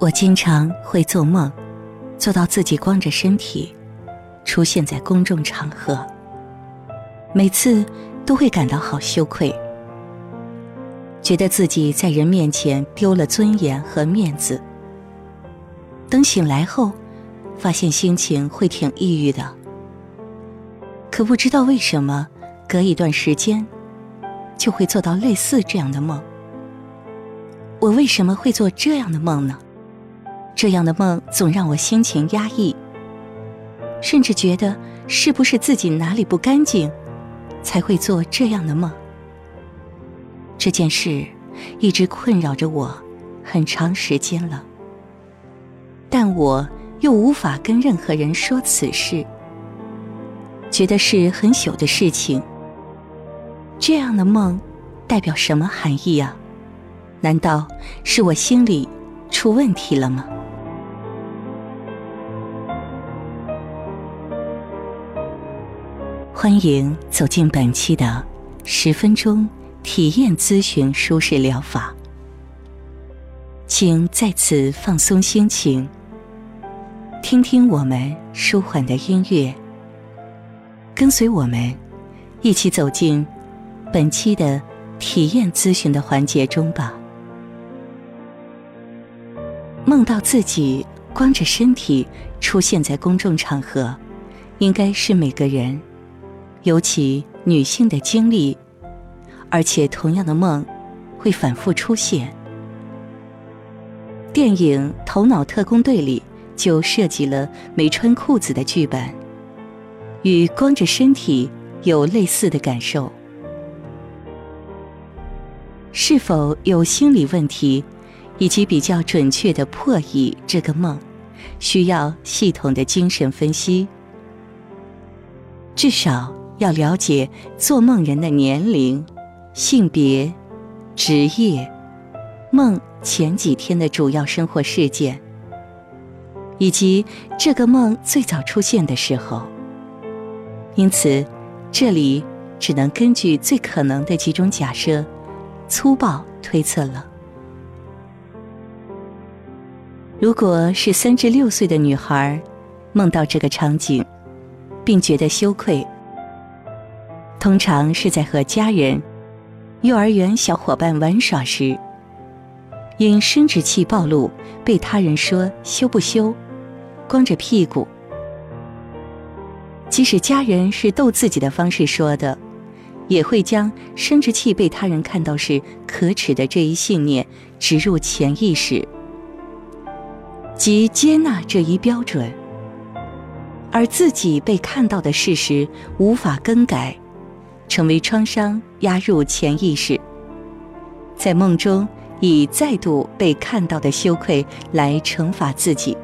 我经常会做梦，做到自己光着身体出现在公众场合，每次都会感到好羞愧，觉得自己在人面前丢了尊严和面子。等醒来后，发现心情会挺抑郁的，可不知道为什么，隔一段时间就会做到类似这样的梦。我为什么会做这样的梦呢？这样的梦总让我心情压抑，甚至觉得是不是自己哪里不干净，才会做这样的梦。这件事一直困扰着我很长时间了，但我又无法跟任何人说此事，觉得是很朽的事情。这样的梦代表什么含义啊？难道是我心里出问题了吗？欢迎走进本期的十分钟体验咨询舒适疗法，请在此放松心情，听听我们舒缓的音乐，跟随我们一起走进本期的体验咨询的环节中吧。梦到自己光着身体出现在公众场合，应该是每个人。尤其女性的经历，而且同样的梦会反复出现。电影《头脑特工队》里就设计了没穿裤子的剧本，与光着身体有类似的感受。是否有心理问题，以及比较准确的破译这个梦，需要系统的精神分析，至少。要了解做梦人的年龄、性别、职业、梦前几天的主要生活事件，以及这个梦最早出现的时候。因此，这里只能根据最可能的几种假设，粗暴推测了。如果是三至六岁的女孩梦到这个场景，并觉得羞愧。通常是在和家人、幼儿园小伙伴玩耍时，因生殖器暴露被他人说羞不羞、光着屁股。即使家人是逗自己的方式说的，也会将生殖器被他人看到是可耻的这一信念植入潜意识，即接纳这一标准，而自己被看到的事实无法更改。成为创伤压入潜意识，在梦中以再度被看到的羞愧来惩罚自己。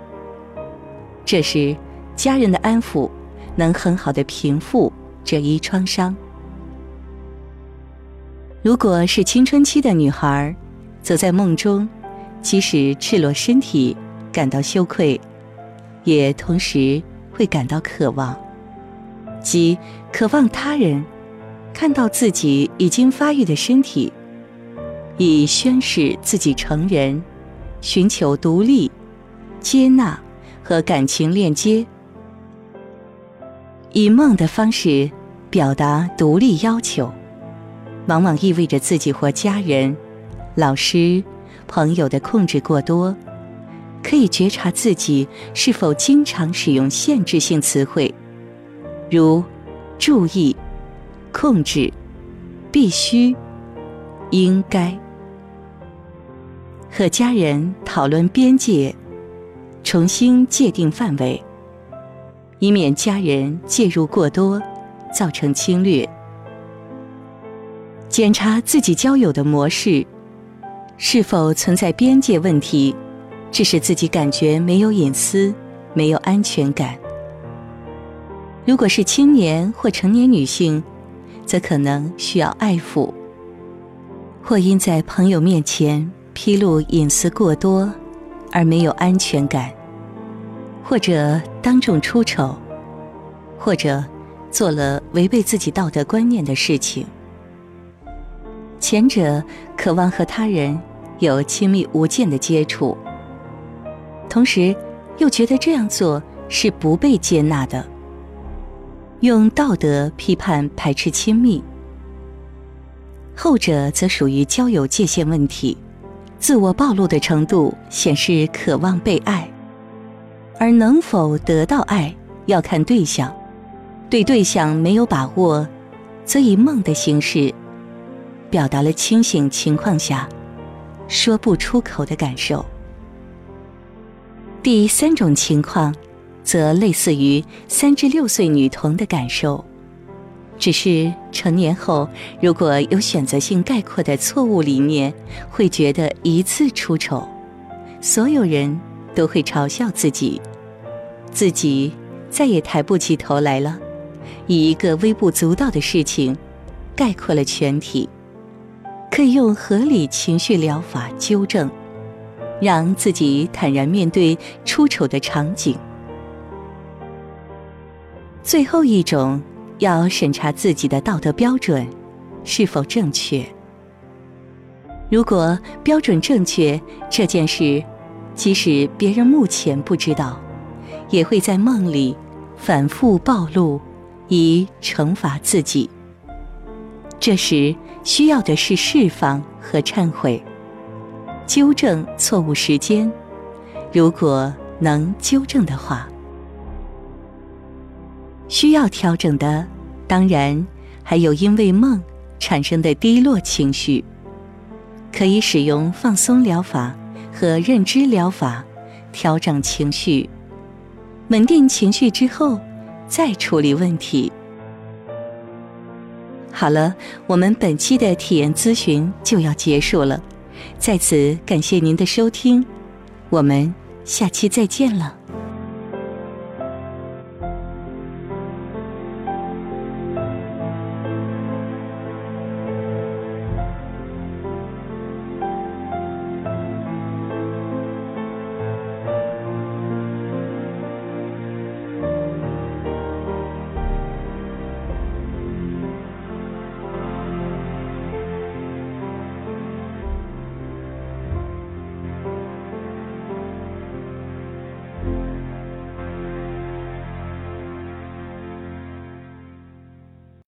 这时，家人的安抚能很好的平复这一创伤。如果是青春期的女孩，则在梦中，即使赤裸身体感到羞愧，也同时会感到渴望，即渴望他人。看到自己已经发育的身体，以宣示自己成人，寻求独立、接纳和感情链接，以梦的方式表达独立要求，往往意味着自己或家人、老师、朋友的控制过多。可以觉察自己是否经常使用限制性词汇，如“注意”。控制，必须，应该，和家人讨论边界，重新界定范围，以免家人介入过多，造成侵略。检查自己交友的模式，是否存在边界问题，致使自己感觉没有隐私、没有安全感。如果是青年或成年女性。则可能需要爱抚，或因在朋友面前披露隐私过多而没有安全感，或者当众出丑，或者做了违背自己道德观念的事情。前者渴望和他人有亲密无间的接触，同时又觉得这样做是不被接纳的。用道德批判排斥亲密，后者则属于交友界限问题，自我暴露的程度显示渴望被爱，而能否得到爱要看对象，对对象没有把握，则以梦的形式表达了清醒情况下说不出口的感受。第三种情况。则类似于三至六岁女童的感受，只是成年后如果有选择性概括的错误理念，会觉得一次出丑，所有人都会嘲笑自己，自己再也抬不起头来了，以一个微不足道的事情概括了全体，可以用合理情绪疗法纠正，让自己坦然面对出丑的场景。最后一种，要审查自己的道德标准是否正确。如果标准正确，这件事即使别人目前不知道，也会在梦里反复暴露，以惩罚自己。这时需要的是释放和忏悔，纠正错误时间。如果能纠正的话。需要调整的，当然还有因为梦产生的低落情绪，可以使用放松疗法和认知疗法调整情绪，稳定情绪之后再处理问题。好了，我们本期的体验咨询就要结束了，在此感谢您的收听，我们下期再见了。